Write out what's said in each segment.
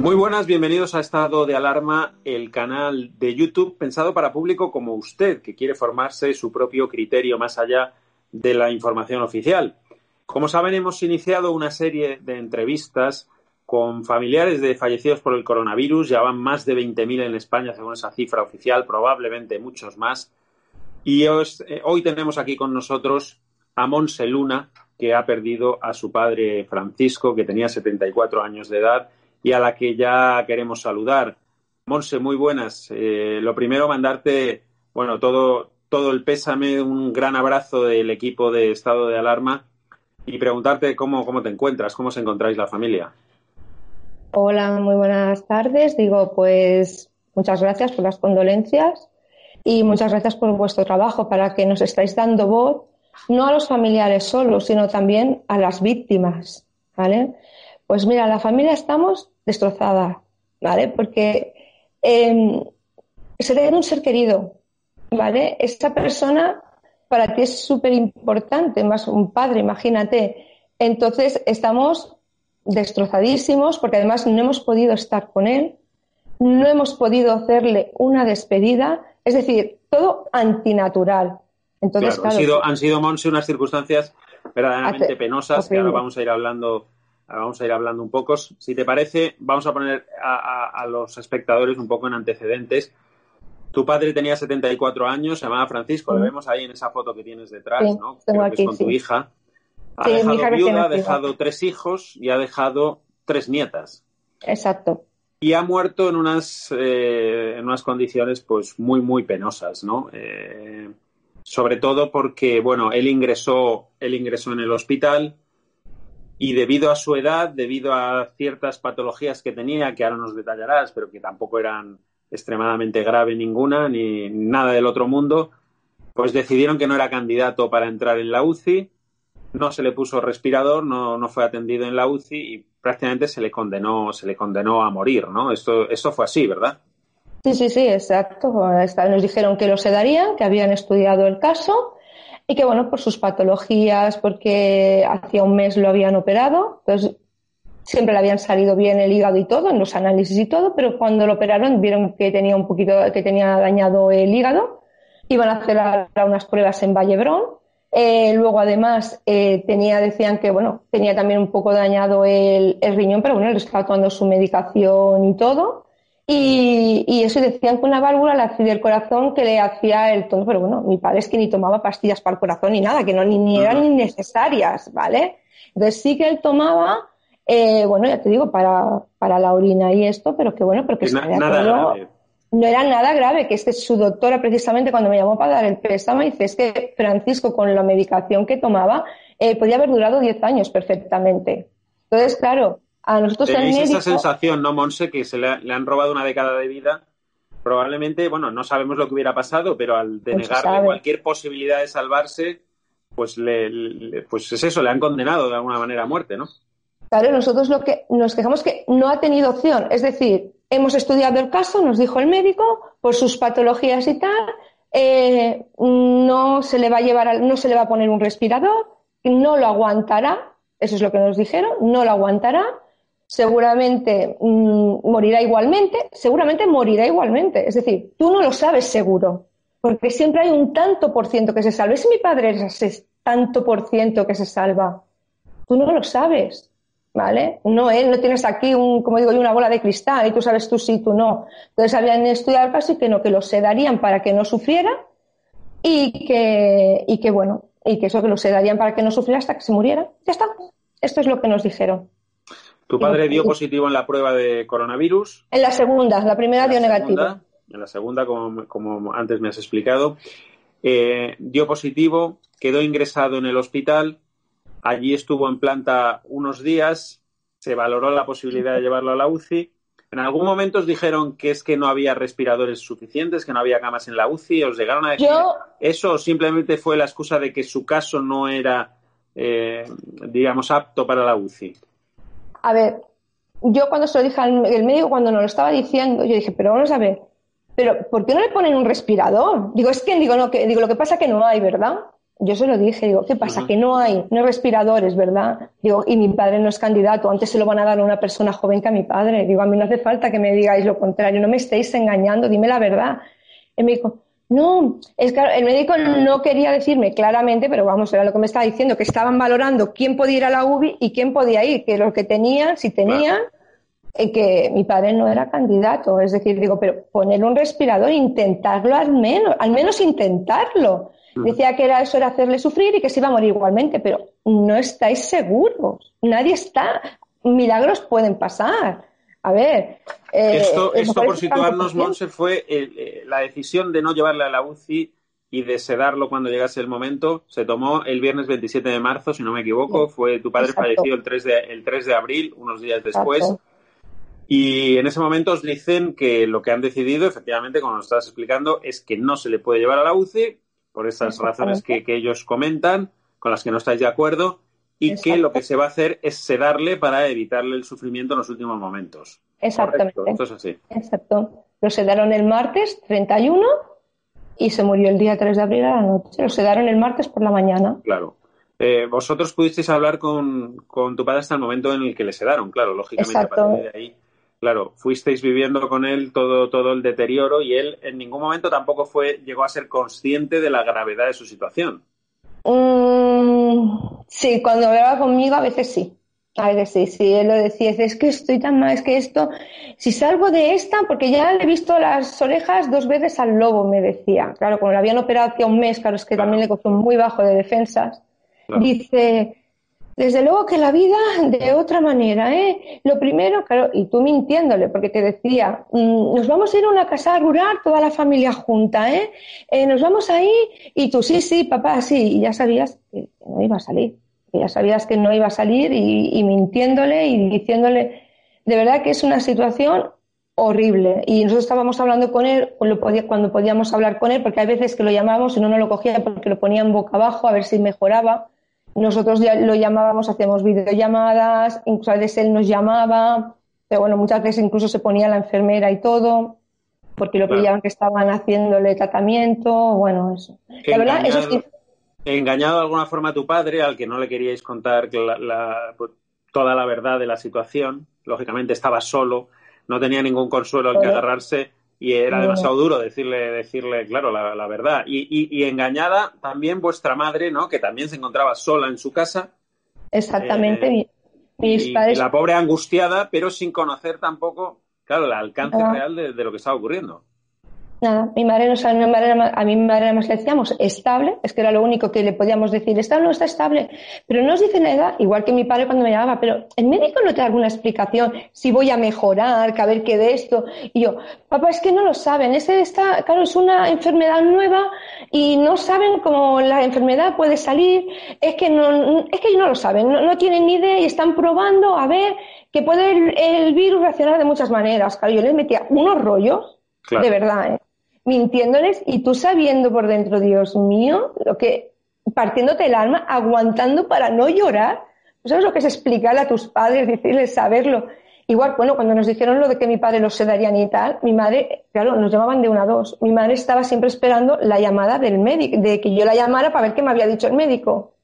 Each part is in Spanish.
Muy buenas, bienvenidos a Estado de Alarma, el canal de YouTube pensado para público como usted, que quiere formarse su propio criterio más allá de la información oficial. Como saben, hemos iniciado una serie de entrevistas con familiares de fallecidos por el coronavirus. Ya van más de 20.000 en España, según esa cifra oficial, probablemente muchos más. Y eh, hoy tenemos aquí con nosotros a Monse Luna, que ha perdido a su padre Francisco, que tenía 74 años de edad y a la que ya queremos saludar. Monse, muy buenas. Eh, lo primero, mandarte, bueno, todo, todo el pésame, un gran abrazo del equipo de estado de alarma y preguntarte cómo, cómo te encuentras, cómo se encontráis la familia. Hola, muy buenas tardes. Digo, pues muchas gracias por las condolencias y muchas gracias por vuestro trabajo para que nos estáis dando voz, no a los familiares solos, sino también a las víctimas, ¿vale? Pues mira, la familia estamos destrozada, ¿vale? Porque eh, se te un ser querido, ¿vale? Esta persona para ti es súper importante, más un padre, imagínate. Entonces estamos destrozadísimos porque además no hemos podido estar con él, no hemos podido hacerle una despedida, es decir, todo antinatural. Entonces, han sido, han sido Monse unas circunstancias verdaderamente penosas que ahora vamos a ir hablando vamos a ir hablando un poco. Si te parece, vamos a poner a, los espectadores un poco en antecedentes. Tu padre tenía 74 años, se llamaba Francisco, lo vemos ahí en esa foto que tienes detrás, ¿no? Creo que es con tu hija. Ha dejado viuda, ha dejado tres hijos y ha dejado tres nietas. Exacto. Y ha muerto en unas, eh, en unas condiciones pues muy, muy penosas, ¿no? Eh, sobre todo porque, bueno, él ingresó, él ingresó en el hospital y debido a su edad, debido a ciertas patologías que tenía, que ahora nos detallarás, pero que tampoco eran extremadamente grave ninguna, ni nada del otro mundo, pues decidieron que no era candidato para entrar en la UCI no se le puso respirador, no, no fue atendido en la UCI y prácticamente se le condenó, se le condenó a morir, ¿no? Esto, esto fue así, ¿verdad? Sí, sí, sí, exacto. Nos dijeron que lo sedarían, que habían estudiado el caso y que, bueno, por sus patologías, porque hacía un mes lo habían operado, entonces siempre le habían salido bien el hígado y todo, en los análisis y todo, pero cuando lo operaron vieron que tenía un poquito, que tenía dañado el hígado, iban a hacer unas pruebas en Vallebrón eh, luego, además, eh, tenía, decían que, bueno, tenía también un poco dañado el, riñón, pero bueno, él estaba tomando su medicación y todo. Y, y, eso decían que una válvula le hacía el corazón que le hacía el tono, pero bueno, mi padre es que ni tomaba pastillas para el corazón ni nada, que no ni, eran ni necesarias, ¿vale? Entonces sí que él tomaba, eh, bueno, ya te digo, para, para la orina y esto, pero que bueno, porque nada no era nada grave, que es que su doctora precisamente cuando me llamó para dar el pésame dice es que Francisco con la medicación que tomaba eh, podía haber durado 10 años perfectamente. Entonces, claro, a nosotros el médico... esa sensación, ¿no, Monse? Que se le, han robado una década de vida. Probablemente, bueno, no sabemos lo que hubiera pasado, pero al denegarle cualquier posibilidad de salvarse, pues, le, pues es eso, le han condenado de alguna manera a muerte, ¿no? Claro, nosotros lo que nos quejamos que no ha tenido opción. Es decir, hemos estudiado el caso, nos dijo el médico, por sus patologías y tal, eh, no se le va a llevar, no se le va a poner un respirador, no lo aguantará, eso es lo que nos dijeron, no lo aguantará, seguramente mm, morirá igualmente, seguramente morirá igualmente. Es decir, tú no lo sabes seguro, porque siempre hay un tanto por ciento que se salva. Si mi padre es ese tanto por ciento que se salva, tú no lo sabes. ¿vale? No, ¿eh? no tienes aquí, un, como digo una bola de cristal y tú sabes tú sí, tú no. Entonces habían estudiado y que no, que lo sedarían para que no sufriera y que, y que bueno, y que eso que lo sedarían para que no sufriera hasta que se muriera. Ya está. Esto es lo que nos dijeron. ¿Tu padre dio positivo en la prueba de coronavirus? En la segunda, la primera dio negativa. en la segunda, como, antes me has explicado, eh, dio positivo, quedó ingresado en el hospital, allí estuvo en planta unos días, se valoró la posibilidad de llevarlo a la UCI. En algún momento os dijeron que es que no había respiradores suficientes, que no había camas en la UCI, os llegaron a decir eso o simplemente fue la excusa de que su caso no era, eh, digamos, apto para la UCI. A ver, yo cuando se lo dije al médico, cuando nos lo estaba diciendo, yo dije, pero vamos a ver, pero ¿por qué no le ponen un respirador? Digo, es que digo, no, que, digo, lo que pasa es que no hay, ¿verdad? Yo se lo dije, digo, ¿qué pasa? Que no hay, no hay respiradores, ¿verdad? Digo, y mi padre no es candidato, antes se lo van a dar a una persona joven que a mi padre. Digo, a mí no hace falta que me digáis lo contrario, no me estéis engañando, dime la verdad. Y me dijo, no, es que el médico no quería decirme claramente, pero vamos, era lo que me estaba diciendo, que estaban valorando quién podía ir a la UBI y quién podía ir, que lo que tenían, si tenían, y que mi padre no era candidato. Es decir, digo, pero poner un respirador, intentarlo al menos, al menos intentarlo. Decía que era eso era hacerle sufrir y que se iba a morir igualmente, pero no estáis seguros. Nadie está. Milagros pueden pasar. A ver. Eh, esto, esto por situarnos, Monse, fue eh, la decisión de no llevarle a la UCI y de sedarlo cuando llegase el momento. Se tomó el viernes 27 de marzo, si no me equivoco. Fue tu padre falleció el 3, de, el 3 de abril, unos días después. Y en ese momento os dicen que lo que han decidido, efectivamente, como nos estás explicando, es que no se le puede llevar a la UCI por esas razones que, ellos comentan, con las que no estáis de acuerdo, y que lo que se va a hacer es sedarle para evitarle el sufrimiento en los últimos momentos. Exactamente. Esto es así. Exacto. Lo sedaron el martes 31 y se murió el día 3 de abril a la noche. Lo sedaron el martes por la mañana. Claro. Eh, vosotros pudisteis hablar con, con, tu padre hasta el momento en el que le sedaron, claro, lógicamente a partir de ahí claro, fuisteis viviendo con él todo, todo el deterioro y él en ningún momento tampoco fue, llegó a ser consciente de la gravedad de su situación. Mm, sí, cuando hablaba conmigo a veces sí. A veces sí, sí, él lo decía, es que estoy tan mal, es que esto, si salgo de esta, porque ya le he visto las orejas dos veces al lobo, me decía. Claro, como lo habían operado hace un mes, claro, es que también le costó muy bajo de defensas. Dice, desde luego que la vida de otra manera, ¿eh? Lo primero, claro, y tú mintiéndole, porque te decía, mm, nos vamos a ir a una casa rural, toda la familia junta, ¿eh? ¿eh? Nos vamos ahí, y tú, sí, sí, papá, sí, y ya sabías que no iba a salir, ya sabías que no iba a salir, y, mintiéndole y diciéndole, de verdad que es una situación horrible. Y nosotros estábamos hablando con él cuando podíamos hablar con él, porque hay veces que lo llamábamos y no nos lo cogía porque lo ponían boca abajo a ver si mejoraba nosotros ya lo llamábamos, hacíamos videollamadas, incluso a veces él nos llamaba, pero bueno, muchas veces incluso se ponía la enfermera y todo, porque lo pillaban que estaban haciéndole tratamiento, bueno, eso. La verdad, eso sí. Engañado de alguna forma a tu padre, al que no le queríais contar pues, toda la verdad de la situación, lógicamente estaba solo, no tenía ningún consuelo al que agarrarse y era demasiado duro decirle, decirle claro, la, verdad. Y, engañada también vuestra madre, ¿no? Que también se encontraba sola en su casa. Exactamente. Eh, mis y, padres... la pobre angustiada, pero sin conocer tampoco, claro, el alcance real de, de, lo que estaba ocurriendo. Nada, mi madre, no mi madre, a mi madre además le decíamos estable, es que era lo único que le podíamos decir, está no está estable, pero no nos dice nada, igual que mi padre cuando me llamaba, pero el médico no te da alguna explicación si voy a mejorar, que a ver qué de esto, y yo, papá, es que no lo saben, ese está, claro, es una enfermedad nueva y no saben cómo la enfermedad puede salir, es que no, es que no lo saben, no, tienen ni idea y están probando a ver que puede el, virus reaccionar de muchas maneras, claro, yo les metía unos rollos, de verdad, ¿eh? Mintiéndoles y tú sabiendo por dentro, Dios mío, lo que partiéndote el alma, aguantando para no llorar. ¿Sabes lo que es explicarle a tus padres, decirles, saberlo? Igual, bueno, cuando nos dijeron lo de que mi padre los sedarían y tal, mi madre, claro, nos llamaban de una a dos. Mi madre estaba siempre esperando la llamada del médico, de que yo la llamara para ver qué me había dicho el médico.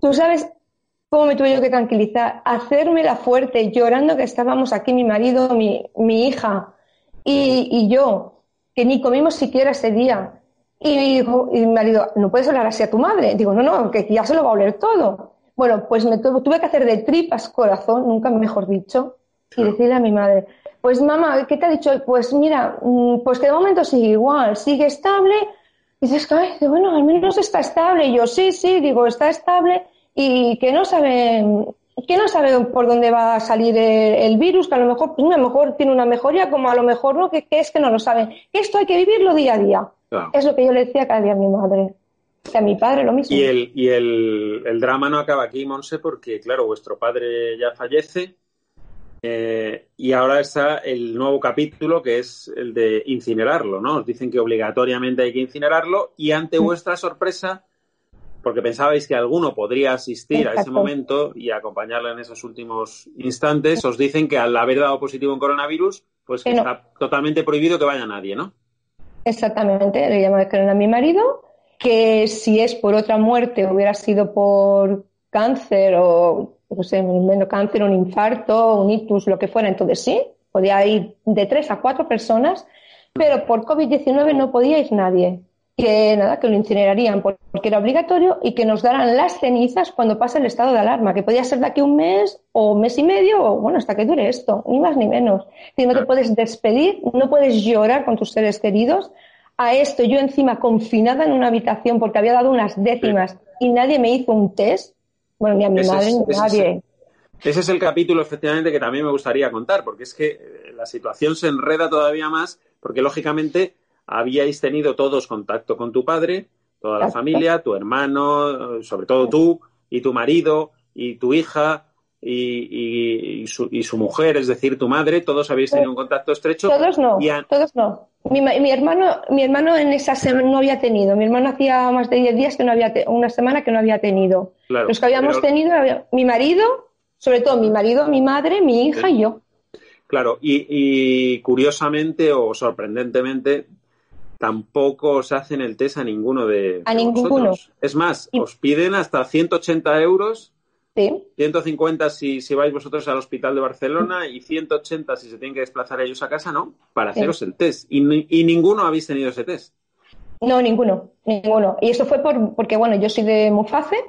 Tú sabes cómo me tuve yo que tranquilizar, hacerme la fuerte, llorando que estábamos aquí mi marido, mi, mi hija y, y yo que ni comimos siquiera ese día. Y, dijo, y mi marido, no puedes hablar así a tu madre. Digo, no, no, que ya se lo va a oler todo. Bueno, pues me tuve, que hacer de tripas corazón, nunca mejor dicho, y decirle a mi madre, pues mamá, ¿qué te ha dicho? Pues mira, mm, pues que de momento sigue igual, sigue estable. Y dices, Ay, bueno, al menos está estable. Y yo, sí, sí, digo, está estable y que no sabe, que no sabe por dónde va a salir el, virus, que a lo mejor, pues, a lo mejor tiene una mejoría, como a lo mejor no, que, es que no lo saben. Esto hay que vivirlo día a día. Es lo que yo le decía cada día a mi madre. Que a mi padre lo mismo. Y el, y el, el drama no acaba aquí, Monse, porque, claro, vuestro padre ya fallece. Eh, y ahora está el nuevo capítulo que es el de incinerarlo, ¿no? Os dicen que obligatoriamente hay que incinerarlo y ante vuestra sorpresa porque pensabais que alguno podría asistir a ese momento y acompañarle en esos últimos instantes, os dicen que al haber dado positivo en coronavirus, pues que está totalmente prohibido que vaya nadie, ¿no? Exactamente, le llamaron a mi marido, que si es por otra muerte, hubiera sido por cáncer o, no sé, menos cáncer, un infarto, un ictus, lo que fuera, entonces sí, podía ir de tres a cuatro personas, pero por COVID-19 no podía ir nadie que nada, que lo incinerarían porque era obligatorio y que nos daran las cenizas cuando pase el estado de alarma, que podía ser de aquí un mes o un mes y medio o bueno, hasta que dure esto, ni más ni menos. Si no te puedes despedir, no puedes llorar con tus seres queridos. A esto yo encima confinada en una habitación porque había dado unas décimas y nadie me hizo un test, bueno, ni a mi madre ni a nadie. Ese es el capítulo, efectivamente, que también me gustaría contar, porque es que la situación se enreda todavía más, porque lógicamente habíais tenido todos contacto con tu padre, toda la familia, tu hermano, sobre todo tú, y tu marido, y tu hija, y, su, mujer, es decir, tu madre, todos habéis tenido un contacto estrecho. Todos no, todos no. Mi, hermano, mi hermano en esa semana no había tenido. Mi hermano hacía más de 10 días que no había, una semana que no había tenido. Los que habíamos tenido, mi marido, sobre todo mi marido, mi madre, mi hija y yo. Claro, y, curiosamente o sorprendentemente, tampoco os hacen el test a ninguno de, a ninguno. Es más, os piden hasta 180 euros, sí. 150 si, si vais vosotros al hospital de Barcelona y 180 si se tienen que desplazar ellos a casa, ¿no? Para haceros el test. Y, y, ninguno habéis tenido ese test. No, ninguno, ninguno. Y esto fue por, porque, bueno, yo soy de Muface,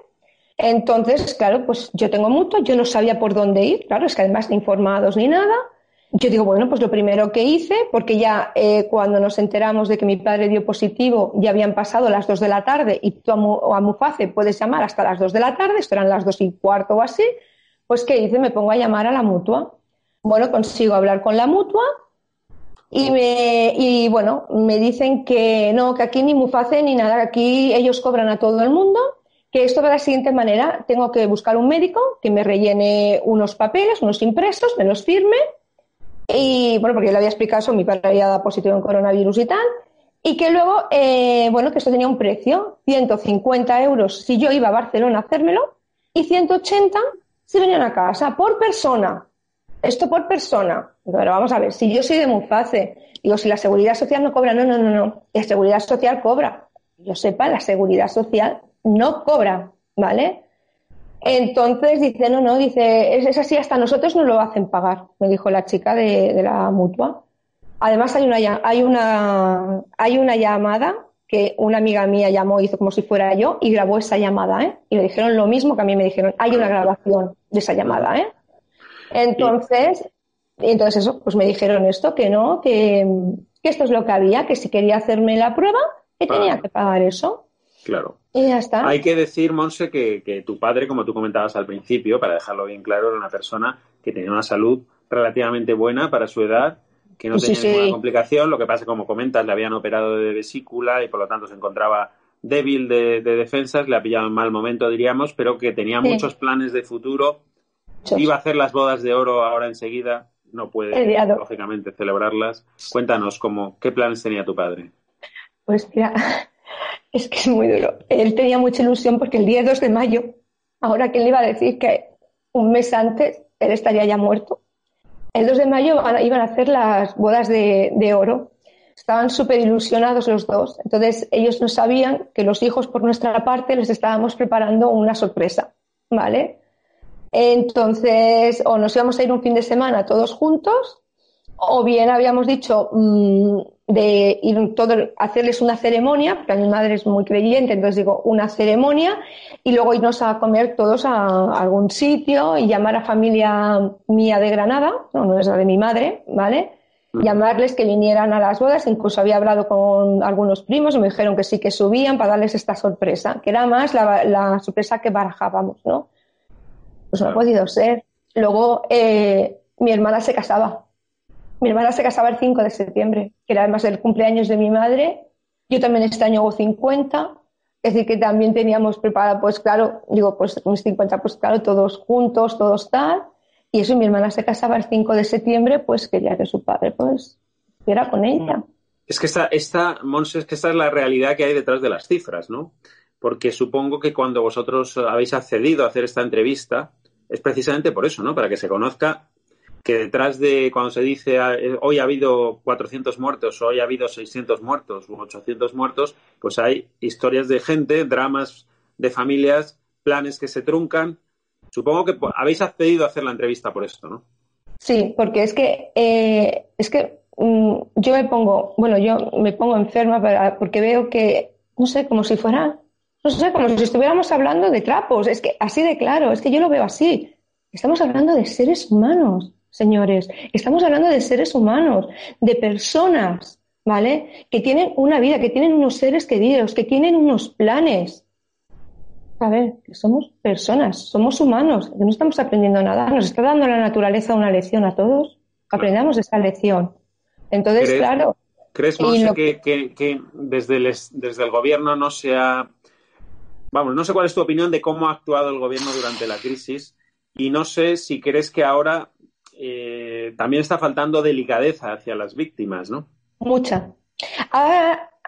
entonces, claro, pues yo tengo mutuo, yo no sabía por dónde ir, claro, es que además ni informados ni nada. Yo digo, bueno, pues lo primero que hice, porque ya eh, cuando nos enteramos de que mi padre dio positivo, ya habían pasado las dos de la tarde y tú a, Muface puedes llamar hasta las dos de la tarde, esto eran las dos y cuarto o así, pues ¿qué hice? Me pongo a llamar a la mutua. Bueno, consigo hablar con la mutua y, me, y bueno, me dicen que no, que aquí ni Muface ni nada, que aquí ellos cobran a todo el mundo, que esto va de la siguiente manera, tengo que buscar un médico que me rellene unos papeles, unos impresos, me los firme y bueno, porque yo le había explicado eso, mi padre había dado positivo en coronavirus y tal. Y que luego, eh, bueno, que esto tenía un precio, 150 euros si yo iba a Barcelona a hacérmelo y 180 si venían a casa, por persona. Esto por persona. Pero vamos a ver, si yo soy de Muface, digo, si la seguridad social no cobra, no, no, no, no, la seguridad social cobra. Yo sepa, la seguridad social no cobra, ¿vale? Entonces dice, no, no, dice, es, así, hasta nosotros no lo hacen pagar, me dijo la chica de, la mutua. Además hay una, hay una, hay una llamada que una amiga mía llamó, hizo como si fuera yo y grabó esa llamada, ¿eh? Y le dijeron lo mismo que a mí me dijeron, hay una grabación de esa llamada, ¿eh? Entonces, entonces eso, pues me dijeron esto, que no, que, que esto es lo que había, que si quería hacerme la prueba, que tenía que pagar eso. Claro. Y ya está. Hay que decir, Monse, que, tu padre, como tú comentabas al principio, para dejarlo bien claro, era una persona que tenía una salud relativamente buena para su edad, que no tenía ninguna complicación. Lo que pasa, como comentas, le habían operado de vesícula y por lo tanto se encontraba débil de, defensas, le ha pillado en mal momento, diríamos, pero que tenía muchos planes de futuro. Iba a hacer las bodas de oro ahora enseguida, no puede, lógicamente, celebrarlas. Cuéntanos, cómo, ¿qué planes tenía tu padre? Pues mira, es que es muy duro. Él tenía mucha ilusión porque el día 2 de mayo, ahora quién le iba a decir que un mes antes él estaría ya muerto. El 2 de mayo iban a hacer las bodas de, oro. Estaban súper ilusionados los dos. Entonces ellos no sabían que los hijos por nuestra parte les estábamos preparando una sorpresa. ¿Vale? Entonces, o nos íbamos a ir un fin de semana todos juntos, o bien habíamos dicho, mm, de ir todo, hacerles una ceremonia, porque a mi madre es muy creyente, entonces digo, una ceremonia, y luego irnos a comer todos a, algún sitio y llamar a familia mía de Granada, no, no es la de mi madre, ¿vale? Llamarles que vinieran a las bodas, incluso había hablado con algunos primos y me dijeron que sí que subían para darles esta sorpresa, que era más la, la sorpresa que barajábamos, ¿no? Pues no ha podido ser. Luego eh, mi hermana se casaba. Mi hermana se casaba el 5 de septiembre, que era además el cumpleaños de mi madre. Yo también este año hago 50. Es decir, que también teníamos preparado, pues claro, digo, pues mis 50, pues claro, todos juntos, todos tal. Y eso, mi hermana se casaba el 5 de septiembre, pues quería que su padre, pues, estuviera con ella. Es que esta, esta, es que esta es la realidad que hay detrás de las cifras, ¿no? Porque supongo que cuando vosotros habéis accedido a hacer esta entrevista, es precisamente por eso, ¿no? Para que se conozca que detrás de cuando se dice ah, eh, hoy ha habido 400 muertos, hoy ha habido 600 muertos u 800 muertos, pues hay historias de gente, dramas de familias, planes que se truncan. Supongo que habéis accedido a hacer la entrevista por esto, ¿no? Sí, porque es que eh, es que mm, yo me pongo, bueno, yo me pongo enferma porque veo que no sé, como si fuera no sé, como si estuviéramos hablando de trapos. Es que así de claro, es que yo lo veo así. Estamos hablando de seres humanos, señores. Estamos hablando de seres humanos, de personas, ¿vale? Que tienen una vida, que tienen unos seres queridos, que tienen unos planes. A ver, que somos personas, somos humanos, que no estamos aprendiendo nada. Nos está dando la naturaleza una lección a todos. Aprendamos esa lección. Entonces, claro. ¿Crees, que, que, desde, el, desde el gobierno no se ha vamos, no sé cuál es tu opinión de cómo ha actuado el gobierno durante la crisis y no sé si crees que ahora eh, también está faltando delicadeza hacia las víctimas, ¿no? Mucha.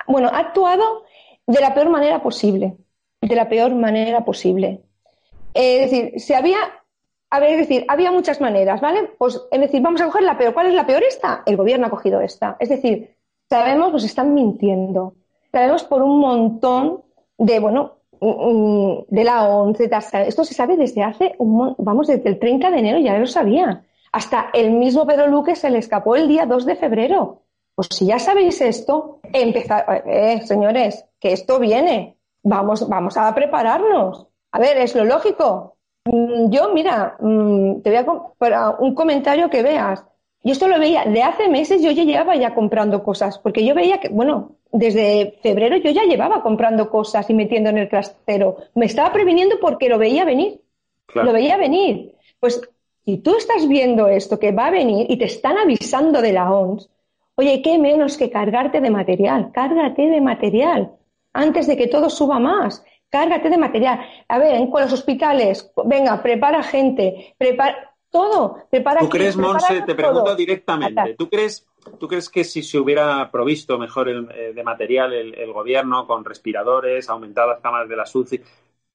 bueno, ha actuado de la peor manera posible, de la peor manera posible. es decir, si había, a ver, es decir, había muchas maneras, ¿vale? Pues es decir, vamos a coger la peor. ¿Cuál es la peor esta? El gobierno ha cogido esta. Es decir, sabemos, nos están mintiendo. Sabemos por un montón de, bueno, de la ONCE, esto se sabe desde hace, un, vamos, desde el 30 de enero ya lo sabía. Hasta el mismo Pedro Luque se le escapó el día 2 de febrero. Pues si ya sabéis esto, empezar, eh, señores, que esto viene. Vamos, vamos a prepararnos. A ver, es lo lógico. Mm, yo, mira, mm, te voy a para un comentario que veas. Yo esto lo veía de hace meses, yo ya llevaba ya comprando cosas, porque yo veía que, bueno, desde febrero yo ya llevaba comprando cosas y metiendo en el trastero. Me estaba previniendo porque lo veía venir. Lo veía venir. Pues si tú estás viendo esto que va a venir y te están avisando de la ONS, oye, qué menos que cargarte de material. Cárgate de material antes de que todo suba más. Cárgate de material. A ver, con los hospitales, venga, prepara gente, prepara todo. Prepara ¿Tú crees, Monse, te pregunto directamente, ¿tú crees, ¿tú crees que si se hubiera provisto mejor eh, de material el, gobierno con respiradores, aumentado las camas de la SUCI,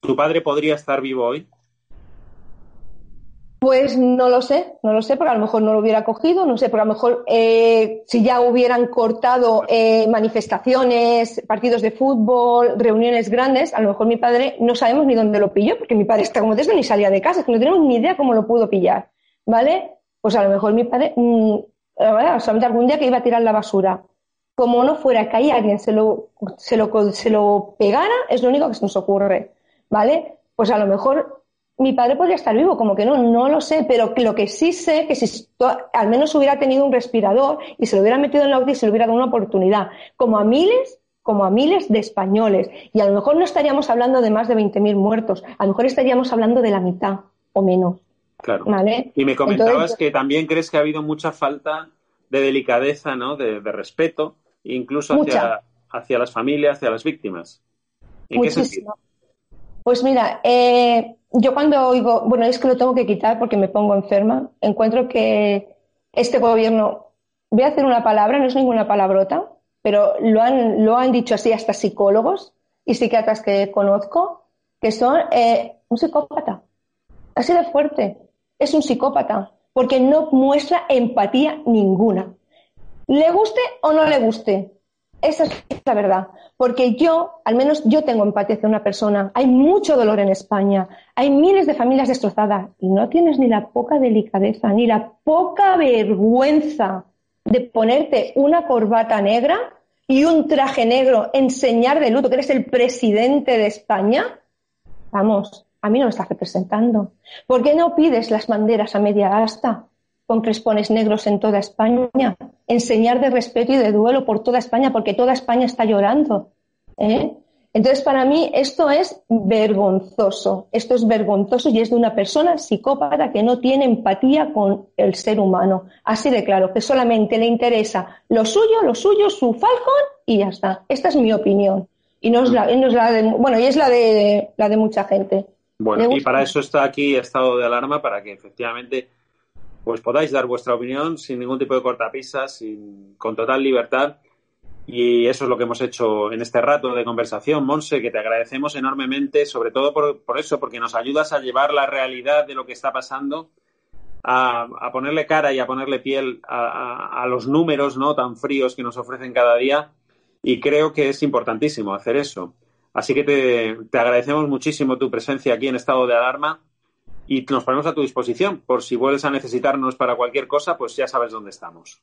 tu padre podría estar vivo hoy? Pues no lo sé, no lo sé, porque a lo mejor no lo hubiera cogido, no sé, porque a lo mejor eh, si ya hubieran cortado eh, manifestaciones, partidos de fútbol, reuniones grandes, a lo mejor mi padre no sabemos ni dónde lo pilló, porque mi padre está como desde ni salía de casa, que no tenemos ni idea cómo lo pudo pillar, ¿vale? Pues a lo mejor mi padre, mmm, solamente algún día que iba a tirar la basura, como no fuera que ahí alguien se lo, se lo, se lo pegara, es lo único que se nos ocurre, ¿vale? Pues a lo mejor mi padre podría estar vivo, como que no, no lo sé, pero lo que sí sé que si al menos hubiera tenido un respirador y se lo hubiera metido en la UCI, se le hubiera dado una oportunidad, como a miles, como a miles de españoles. Y a lo mejor no estaríamos hablando de más de 20.000 muertos, a lo mejor estaríamos hablando de la mitad o menos. Claro. Y me comentabas que también crees que ha habido mucha falta de delicadeza, ¿no? De, respeto, incluso hacia, hacia, las familias, hacia las víctimas. ¿En qué sentido? Pues mira, eh, yo cuando oigo, bueno, es que lo tengo que quitar porque me pongo enferma, encuentro que este gobierno, voy a hacer una palabra, no es ninguna palabrota, pero lo han, lo han dicho así hasta psicólogos y psiquiatras que conozco, que son eh, un psicópata. Así de fuerte. Es un psicópata, porque no muestra empatía ninguna. Le guste o no le guste, esa es la verdad. Porque yo, al menos yo tengo empatía hacia una persona. Hay mucho dolor en España. Hay miles de familias destrozadas. Y no tienes ni la poca delicadeza, ni la poca vergüenza de ponerte una corbata negra y un traje negro, enseñar de luto que eres el presidente de España. Vamos, a mí no me estás representando. ¿Por qué no pides las banderas a media asta? Con crespones negros en toda España, enseñar de respeto y de duelo por toda España, porque toda España está llorando. ¿eh? Entonces, para mí esto es vergonzoso. Esto es vergonzoso y es de una persona psicópata que no tiene empatía con el ser humano. Así de claro, que solamente le interesa lo suyo, lo suyo, su Falcon y ya está. Esta es mi opinión. Y no es la, de, bueno, y es la de, la de mucha gente. Bueno, y para eso está aquí estado de alarma, para que efectivamente pues podáis dar vuestra opinión sin ningún tipo de cortapisas, con total libertad y eso es lo que hemos hecho en este rato de conversación, Monse, que te agradecemos enormemente, sobre todo por, eso, porque nos ayudas a llevar la realidad de lo que está pasando, a, ponerle cara y a ponerle piel a, los números no tan fríos que nos ofrecen cada día. Y creo que es importantísimo hacer eso. Así que te, te agradecemos muchísimo tu presencia aquí en estado de alarma y nos ponemos a tu disposición. Por si vuelves a necesitarnos para cualquier cosa, pues ya sabes dónde estamos.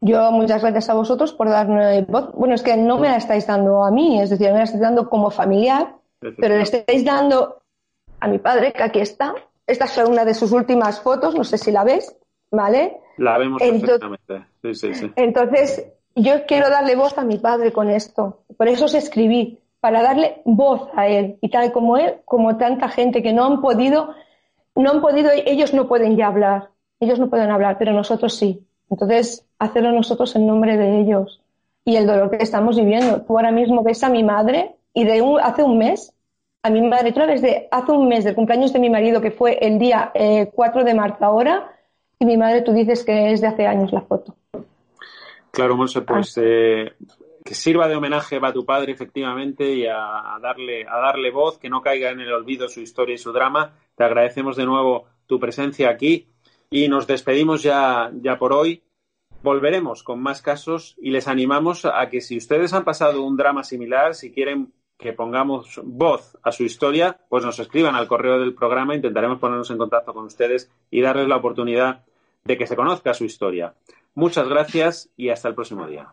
Yo muchas gracias a vosotros por darme voz. Bueno, es que no me la estáis dando a mí, es decir, me la estáis dando como familiar, pero le estáis dando a mi padre, que aquí está. Esta es una de sus últimas fotos, no sé si la ves, ¿vale? La vemos perfectamente. Sí, sí, sí. Entonces, yo quiero darle voz a mi padre con esto. Por eso os escribí, para darle voz a él. Y tal como él, como tanta gente que no han podido, no han podido, ellos no pueden ya hablar. Ellos no pueden hablar, pero nosotros sí. Entonces, hacerlo nosotros en nombre de ellos y el dolor que estamos viviendo. Tú ahora mismo ves a mi madre y de hace un mes, a mi madre, tú la ves de hace un mes del cumpleaños de mi marido, que fue el día 4 eh, de marzo ahora, y mi madre tú dices que es de hace años la foto. Claro, Monse, pues ah. eh, que sirva de homenaje a tu padre, efectivamente, y a, darle, a darle voz, que no caiga en el olvido su historia y su drama. Te agradecemos de nuevo tu presencia aquí y nos despedimos ya, ya por hoy. Volveremos con más casos y les animamos a que si ustedes han pasado un drama similar, si quieren que pongamos voz a su historia, pues nos escriban al correo del programa, intentaremos ponernos en contacto con ustedes y darles la oportunidad de que se conozca su historia. Muchas gracias y hasta el próximo día.